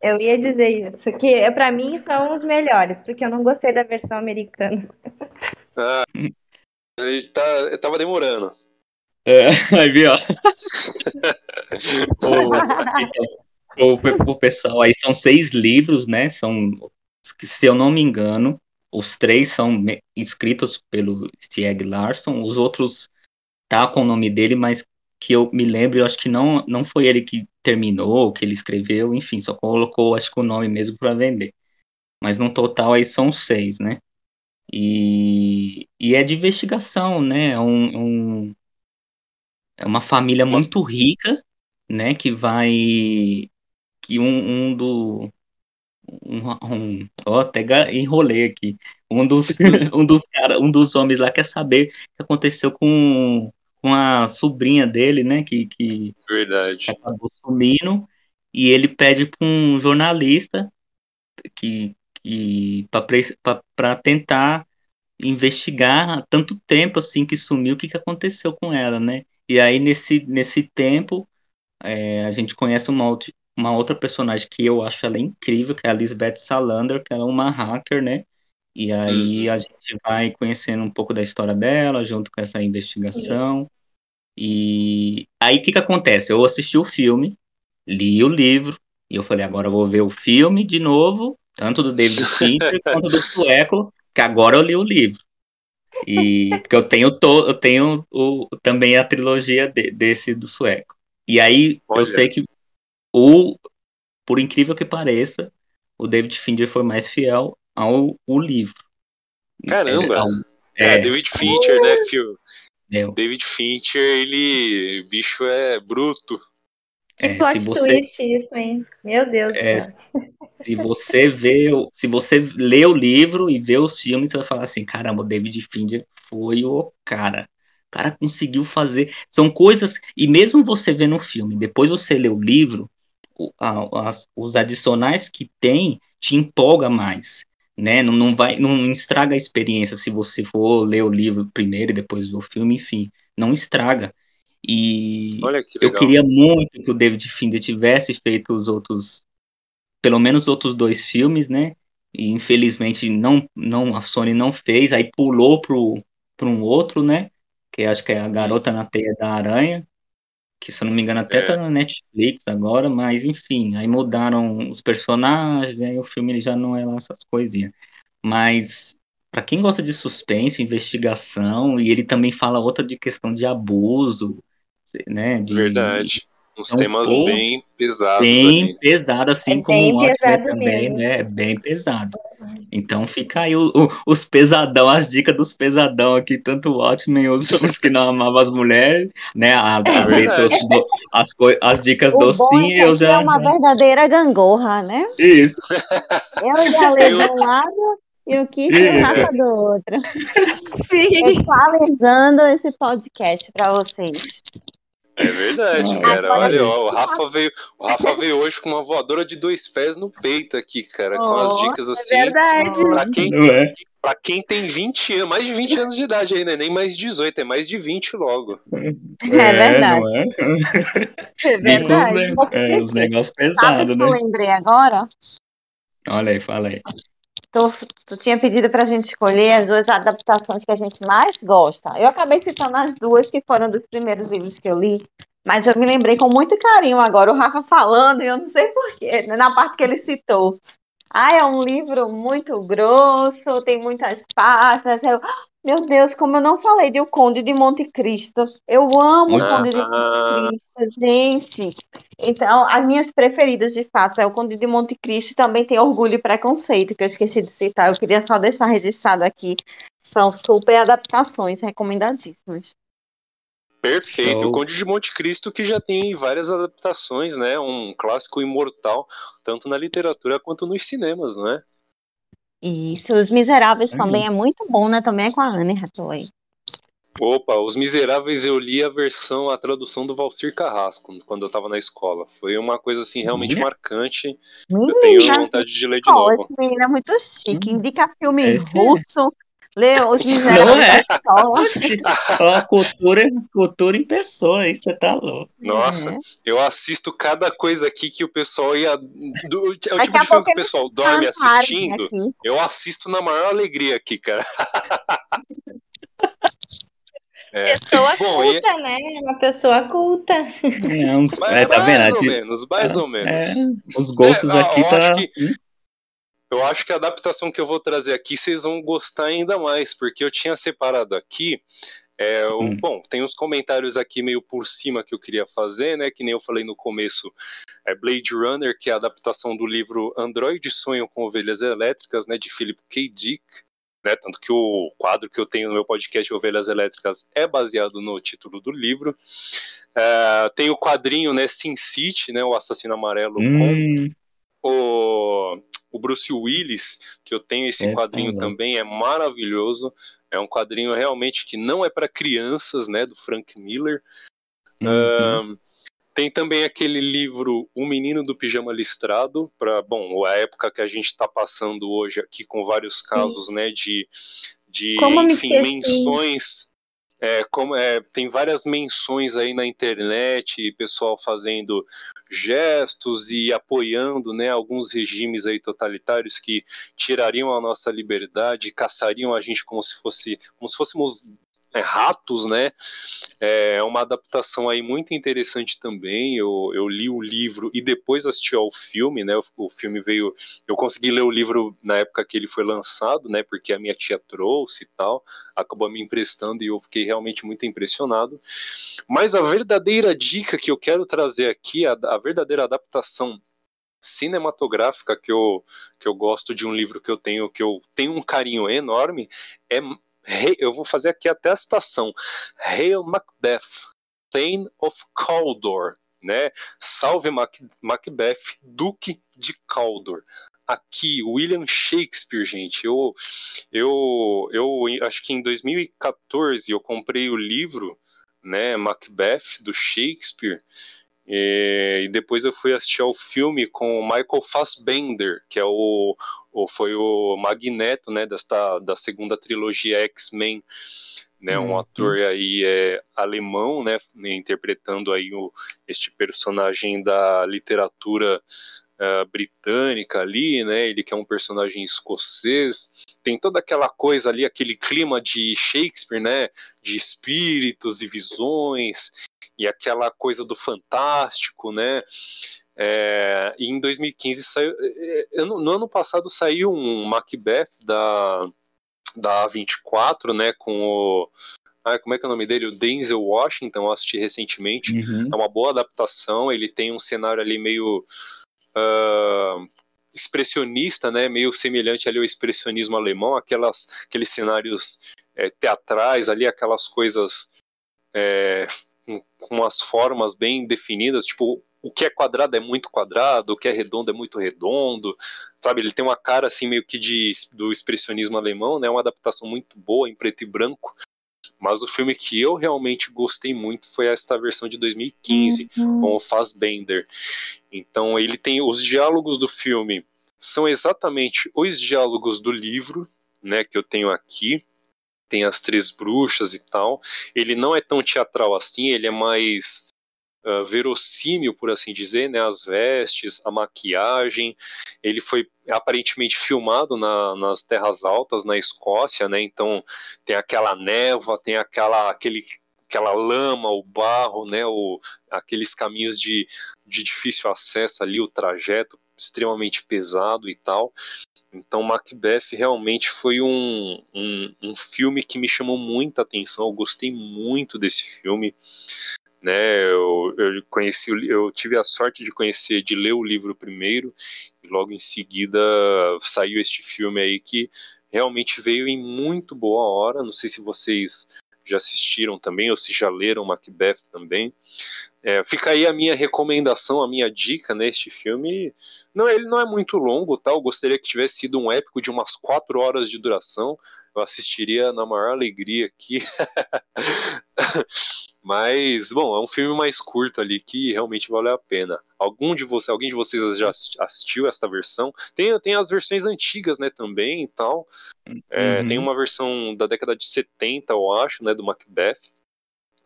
Eu ia dizer isso, que é, para mim são os melhores, porque eu não gostei da versão americana. ele tá, eu tava demorando. É, <laughs> aí, viu? <laughs> ô, pro- pro pessoal, aí são seis livros, né? São se eu não me engano, os três são escritos pelo Stieg Larsson, os outros tá com o nome dele, mas que eu me lembro, eu acho que não, não foi ele que terminou, que ele escreveu, enfim, só colocou, acho que o nome mesmo para vender. Mas no total aí são seis, né? E, e é de investigação, né? É, um, um, é uma família muito rica, né? Que vai. Que um, um do. Um, um, ó, até enrolei aqui. Um dos, <laughs> um dos cara, um dos homens lá quer saber o que aconteceu com, com a sobrinha dele, né? Que, que, Verdade. acabou sumindo. E ele pede para um jornalista que, que para tentar investigar tanto tempo assim que sumiu, o que, que aconteceu com ela, né? E aí nesse, nesse tempo é, a gente conhece uma, outra, uma outra personagem que eu acho ela incrível, que é a Lisbeth Salander, que ela é uma hacker, né? E aí uhum. a gente vai conhecendo um pouco da história dela, junto com essa investigação. E aí o que, que acontece? Eu assisti o filme, li o livro, e eu falei, agora eu vou ver o filme de novo tanto do David <laughs> Fincher quanto do sueco, que agora eu li o livro. E <laughs> porque eu tenho to, eu tenho o, também a trilogia de, desse do sueco. E aí Olha. eu sei que o por incrível que pareça, o David Fincher foi mais fiel ao o livro. Caramba. É, é, é David Fincher, né, Phil? É. David Fincher, ele bicho é bruto. Que é, plot você, twist isso, hein? Meu Deus é. Se você vê, se você lê o livro e vê os filmes, você vai falar assim, caramba, o David Fincher foi o cara. O cara conseguiu fazer. São coisas. E mesmo você vê no filme, depois você lê o livro, o, a, as, os adicionais que tem te empolga mais. Né? Não, não vai, não estraga a experiência se você for ler o livro primeiro e depois o filme, enfim, não estraga. E que eu queria muito que o David Fincher tivesse feito os outros, pelo menos os outros dois filmes, né? E infelizmente não, não a Sony não fez, aí pulou pro, pro um outro, né? Que acho que é a Garota na Teia da Aranha, que se eu não me engano até é. tá na Netflix agora, mas enfim, aí mudaram os personagens, aí o filme já não é lá essas coisinhas. Mas para quem gosta de suspense, investigação, e ele também fala outra de questão de abuso, né? De, Verdade. Uns então, temas bem pesados. Bem ali. pesado, assim é como o Watchmen também, né? É bem pesado. Então fica aí o, o, os pesadão, as dicas dos pesadão aqui, tanto o Watchmen os, <laughs> os que não amavam as mulheres, né? A, a é as, as dicas docinhas, é eu já. É uma verdadeira gangorra, né? Isso. Eu já levo um <laughs> lado e o que é raça do outro. <laughs> Sim. Equalizando esse podcast para vocês. É verdade, é. cara. Olha, ó, o Rafa veio, o Rafa veio hoje com uma voadora de dois pés no peito aqui, cara, oh, com as dicas é assim. É verdade. Pra quem, é? pra quem tem 20 anos, mais de 20 anos de idade ainda, nem mais 18, é mais de 20 logo. É, <laughs> verdade. É, é verdade. Os, é, os negócios pesados, né? Eu lembrei agora. Olha aí, fala aí. Tu, tu tinha pedido para a gente escolher as duas adaptações que a gente mais gosta. Eu acabei citando as duas que foram dos primeiros livros que eu li, mas eu me lembrei com muito carinho agora, o Rafa falando, e eu não sei porquê, na parte que ele citou. Ah, é um livro muito grosso, tem muitas páginas. Eu, meu Deus, como eu não falei de O Conde de Monte Cristo. Eu amo o Conde de Monte Cristo, gente. Então, as minhas preferidas, de fato, é o Conde de Monte Cristo e também tem Orgulho e Preconceito, que eu esqueci de citar. Eu queria só deixar registrado aqui. São super adaptações recomendadíssimas. Perfeito. Show. O Conde de Monte Cristo que já tem várias adaptações, né? Um clássico imortal, tanto na literatura quanto nos cinemas, não é? Isso, Os Miseráveis uhum. também é muito bom, né? Também é com a Anne Hathaway. Opa, Os Miseráveis eu li a versão, a tradução do Valcir Carrasco, quando eu estava na escola. Foi uma coisa assim realmente uhum. marcante. Menina, eu tenho vontade de ler de novo. Esse menino é muito chique, uhum. indica filme esse... russo, lê Os Miseráveis Não é? a cultura, cultura em pessoa, aí você tá louco. Nossa, é. eu assisto cada coisa aqui que o pessoal ia. Do, é o tipo de filme que o pessoal dorme assistindo. Eu assisto na maior alegria aqui, cara. <laughs> É. Pessoa Bom, culta, e... né? Uma pessoa culta. É, uns... é, tá mais vendo? ou menos, mais ou menos. É, os gostos é, aqui tá. Que... eu acho que a adaptação que eu vou trazer aqui vocês vão gostar ainda mais, porque eu tinha separado aqui. É, hum. Bom, tem uns comentários aqui meio por cima que eu queria fazer, né? Que nem eu falei no começo. É Blade Runner, que é a adaptação do livro Android Sonho com Ovelhas Elétricas, né? De Philip K. Dick. Né, tanto que o quadro que eu tenho no meu podcast Ovelhas Elétricas é baseado no título do livro. É, tem o quadrinho, né, Sin City, né, o assassino amarelo hum. com o o Bruce Willis, que eu tenho esse é, quadrinho é, também, é maravilhoso. É um quadrinho realmente que não é para crianças, né, do Frank Miller. Uhum. Uh, tem também aquele livro O Menino do Pijama Listrado, para bom, a época que a gente está passando hoje aqui com vários casos, Sim. né, de, de enfim, menções é, como, é, tem várias menções aí na internet, pessoal fazendo gestos e apoiando né, alguns regimes aí totalitários que tirariam a nossa liberdade, caçariam a gente como se fosse como se fôssemos é, ratos, né? É uma adaptação aí muito interessante também. Eu, eu li o livro e depois assisti ao filme, né? O, o, filme veio. Eu consegui ler o livro na época que ele foi lançado, né? Porque a minha tia trouxe e tal, acabou me emprestando e eu fiquei realmente muito impressionado. Mas a verdadeira dica que eu quero trazer aqui, a, a verdadeira adaptação cinematográfica que eu, que eu gosto de um livro que eu tenho, que eu tenho um carinho enorme, é eu vou fazer aqui até a citação. Hail Macbeth, Thane of Cawdor, né? Salve Mac Macbeth, Duque de Cawdor. Aqui, William Shakespeare, gente. Eu, eu, eu acho que em 2014 eu comprei o livro, né, Macbeth do Shakespeare. E, depois eu fui assistir ao filme com o Michael Fassbender, que é o, o foi o Magneto, né, desta da segunda trilogia X-Men, né, um uhum. ator aí é, alemão, né, interpretando aí o, este personagem da literatura uh, britânica ali, né, ele que é um personagem escocês, tem toda aquela coisa ali, aquele clima de Shakespeare, né, de espíritos e visões, e aquela coisa do fantástico, né? É, e em 2015 saiu. É, é, no ano passado saiu um Macbeth da, da A24, né? Com o. Ah, como é que é o nome dele? O Denzel Washington, eu assisti recentemente. Uhum. É uma boa adaptação. Ele tem um cenário ali meio. Uh, expressionista, né, meio semelhante ali ao expressionismo alemão, aquelas, aqueles cenários é, teatrais ali, aquelas coisas é, com, com umas formas bem definidas, tipo, o que é quadrado é muito quadrado, o que é redondo é muito redondo, sabe? Ele tem uma cara assim meio que de do expressionismo alemão, né? Uma adaptação muito boa em preto e branco. Mas o filme que eu realmente gostei muito foi esta versão de 2015 uhum. com o Fassbender. Então ele tem os diálogos do filme são exatamente os diálogos do livro, né, que eu tenho aqui tem as três bruxas e tal. Ele não é tão teatral assim, ele é mais uh, verossímil, por assim dizer, né? As vestes, a maquiagem. Ele foi aparentemente filmado na, nas terras altas, na Escócia, né? Então tem aquela névoa, tem aquela aquele aquela lama, o barro, né, o, aqueles caminhos de, de difícil acesso ali, o trajeto extremamente pesado e tal. Então, Macbeth realmente foi um, um, um, filme que me chamou muita atenção. Eu gostei muito desse filme. Né, eu, eu conheci, eu tive a sorte de conhecer, de ler o livro primeiro, e logo em seguida saiu este filme aí que realmente veio em muito boa hora. Não sei se vocês já assistiram também ou se já leram Macbeth também. É, fica aí a minha recomendação, a minha dica neste filme. Não, ele não é muito longo, tá? Eu gostaria que tivesse sido um épico de umas quatro horas de duração. Eu assistiria na maior alegria aqui. <laughs> Mas, bom, é um filme mais curto ali que realmente vale a pena. Algum de vocês, alguém de vocês já assistiu esta versão? Tem, tem as versões antigas, né, também e tal. É, uhum. Tem uma versão da década de 70, eu acho, né, do Macbeth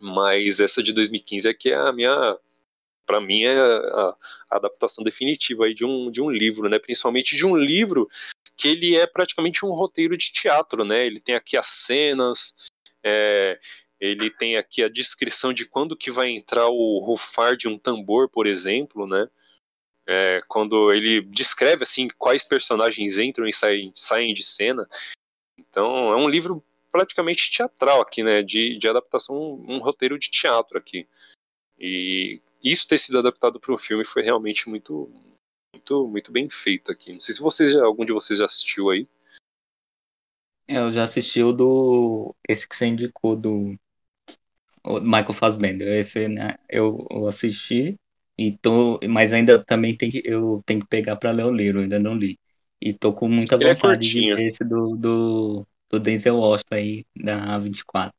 mas essa de 2015 é que é a minha para mim é a, adaptação definitiva aí de um, de um livro, né? Principalmente de um livro que ele é praticamente um roteiro de teatro, né? Ele tem aqui as cenas, é, ele tem aqui a descrição de quando que vai entrar o rufar de um tambor, por exemplo, né? é, quando ele descreve assim quais personagens entram e saem, saem de cena. Então é um livro praticamente teatral aqui, né? De, de adaptação, um roteiro de teatro aqui. E isso ter sido adaptado para um filme foi realmente muito, muito, muito bem feito aqui. Não sei se vocês, algum de vocês já assistiu aí. É, eu já assisti o do. Esse que você indicou, do. O Michael Fassbender. Esse, né? Eu, eu assisti, e tô, mas ainda também tem que, eu tenho que pegar para ler o livro, ainda não li. E tô com muita Ele é vontade de curtinho. ver esse do, do, do Denzel Washington aí, da A24.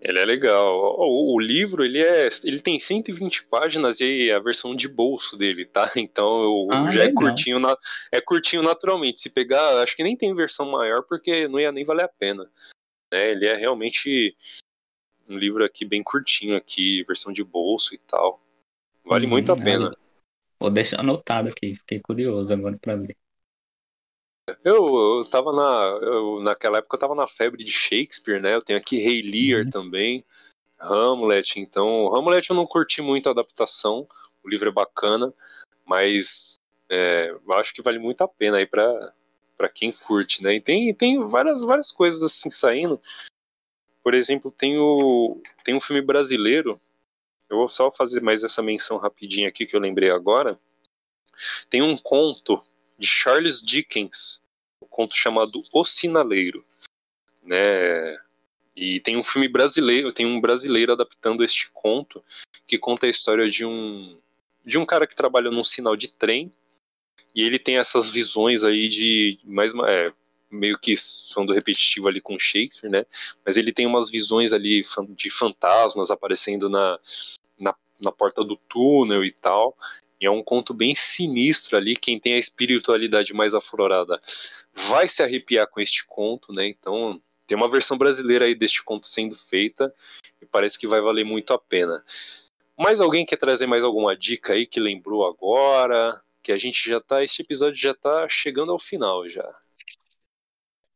Ele é legal. O, o livro, ele é, ele tem 120 páginas e é a versão de bolso dele, tá? <laughs> Então eu- Ah, já é legal. curtinho, na- é curtinho naturalmente. Se pegar, acho que nem tem versão maior porque não ia nem valer a pena. né? Ele é realmente um livro aqui bem curtinho aqui, versão de bolso e tal. Vale Uhum, muito a é. pena. Vou deixar anotado aqui, fiquei curioso agora para ver. Eu, eu tava na. eu- naquela época eu tava na febre de Shakespeare, né? Eu tenho aqui Rei Lear Uhum. também, Hamlet. Então, Hamlet eu não curti muito a adaptação, o livro é bacana, mas é, eu acho que vale muito a pena aí pra, pra quem curte, né? E tem, tem várias, várias coisas assim saindo. Por exemplo, tem o, tem um filme brasileiro. Eu vou só fazer mais essa menção rapidinho aqui que eu lembrei agora. Tem um conto de Charles Dickens, conto chamado O Sinaleiro, né? E tem um filme brasileiro, tem um brasileiro adaptando este conto que conta a história de um de um cara que trabalha num sinal de trem e ele tem essas visões aí de mais é, meio que sondo repetitivo ali com Shakespeare, né? Mas ele tem umas visões ali de fantasmas aparecendo na, na, na porta do túnel e tal. E é um conto bem sinistro ali. Quem tem a espiritualidade mais aflorada vai se arrepiar com este conto, né? Então tem uma versão brasileira aí deste conto sendo feita e parece que vai valer muito a pena. Mais alguém quer trazer mais alguma dica aí que lembrou agora? Que a gente já tá, este episódio já tá chegando ao final já.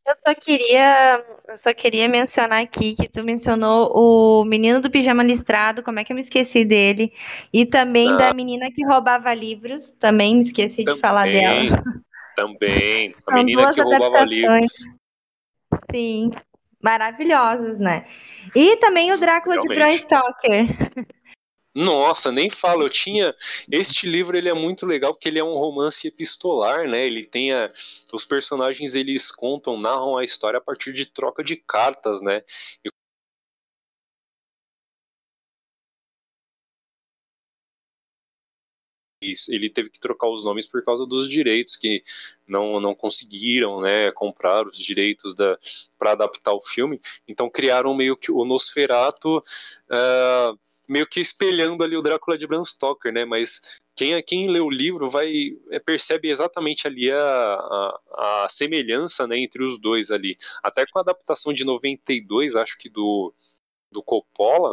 Eu só queria, eu só queria mencionar aqui que tu mencionou o menino do pijama listrado, como é que eu me esqueci dele? E também Ah. da menina que roubava livros, também me esqueci de falar Também, dela. também. <laughs> A São menina duas que roubava adaptações. livros. Sim, maravilhosos, né? E também o Drácula de Bram Realmente. Stoker. <laughs> Nossa, nem falo. Eu tinha. Este livro ele é muito legal porque ele é um romance epistolar, né? Ele tem a... os personagens eles contam, narram a história a partir de troca de cartas, né? E ele teve que trocar os nomes por causa dos direitos que não, não conseguiram né, comprar os direitos para adaptar o filme. Então criaram meio que o Nosferato ah, meio que espelhando ali o Drácula de Bram Stoker, né? Mas quem, quem lê o livro vai é, percebe exatamente ali a, a, a semelhança né, entre os dois ali. Até com a adaptação de 92, acho que do, do Coppola,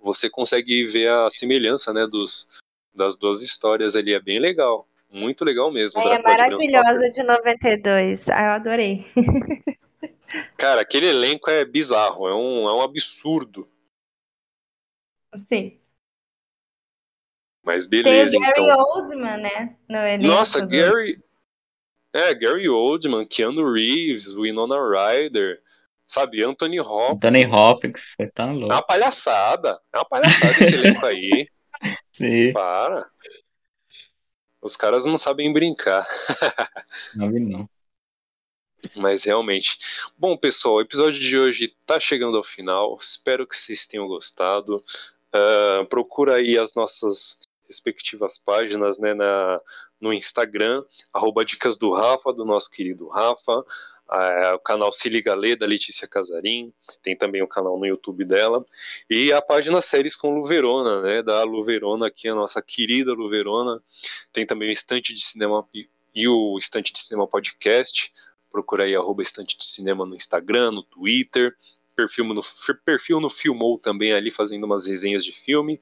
você consegue ver a semelhança né, dos, das duas histórias ali. É bem legal. Muito legal mesmo. o É Drácula de maravilhosa de 92. Ah, eu adorei. <laughs> Cara, aquele elenco é bizarro, é um, é um absurdo. Sim. Mas Tem o beleza, Gary então. Oldman, né? No elenco Nossa, do- Gary. É, Gary Oldman, Keanu Reeves, Winona Ryder, sabe, Anthony Hopkins. Anthony Hopkins, você tá É louco. uma palhaçada. É uma palhaçada esse elenco aí. <laughs> Sim, Para. Os caras não sabem brincar. <laughs> não vi não. Mas realmente. Bom, pessoal, o episódio de hoje tá chegando ao final. Espero que vocês tenham gostado. Ah, procura aí as nossas respectivas páginas né, na, no Instagram, arroba Dicas do Rafa, do nosso querido Rafa. Ah, o canal Se Liga Lê, da Letícia Casarim. Tem também o canal no YouTube dela. E a página Séries com Luverona, né? Da Luverona, aqui, a nossa querida Luverona. Tem também o Estante de Cinema e, e o Estante de Cinema Podcast procura aí arroba estante de cinema no Instagram, no Twitter, perfil no, perfil no Filmou também ali fazendo umas resenhas de filme.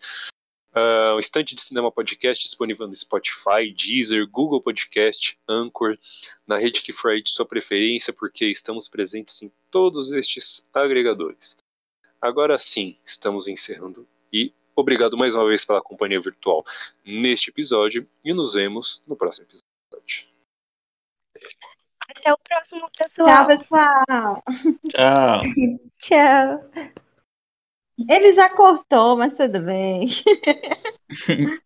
Ah, o Estante de Cinema Podcast disponível no Spotify, Deezer, Google Podcast, Anchor, na rede que for aí de sua preferência, porque estamos presentes em todos estes agregadores. Agora sim, estamos encerrando e Obrigado mais uma vez pela companhia virtual neste episódio e nos vemos no próximo episódio. Até o próximo, pessoal. Tchau, pessoal. Tchau. <laughs> Tchau. Ele já cortou, mas tudo bem. <laughs>